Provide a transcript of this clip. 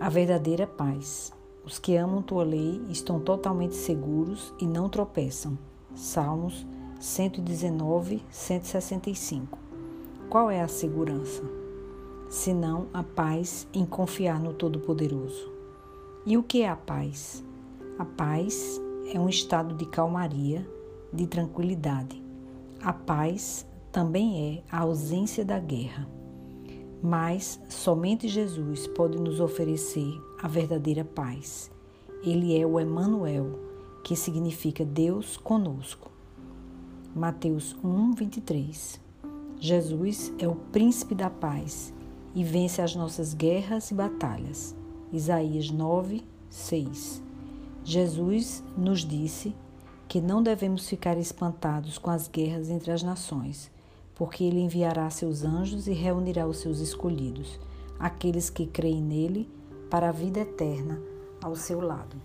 A verdadeira paz. Os que amam tua lei estão totalmente seguros e não tropeçam. Salmos 119, 165. Qual é a segurança? Senão a paz em confiar no Todo-Poderoso. E o que é a paz? A paz é um estado de calmaria, de tranquilidade. A paz também é a ausência da guerra. Mas somente Jesus pode nos oferecer a verdadeira paz. Ele é o Emanuel, que significa Deus conosco. Mateus 1, 23. Jesus é o príncipe da paz e vence as nossas guerras e batalhas. Isaías 9, 6. Jesus nos disse que não devemos ficar espantados com as guerras entre as nações, porque ele enviará seus anjos e reunirá os seus escolhidos, aqueles que creem nele, para a vida eterna ao seu lado.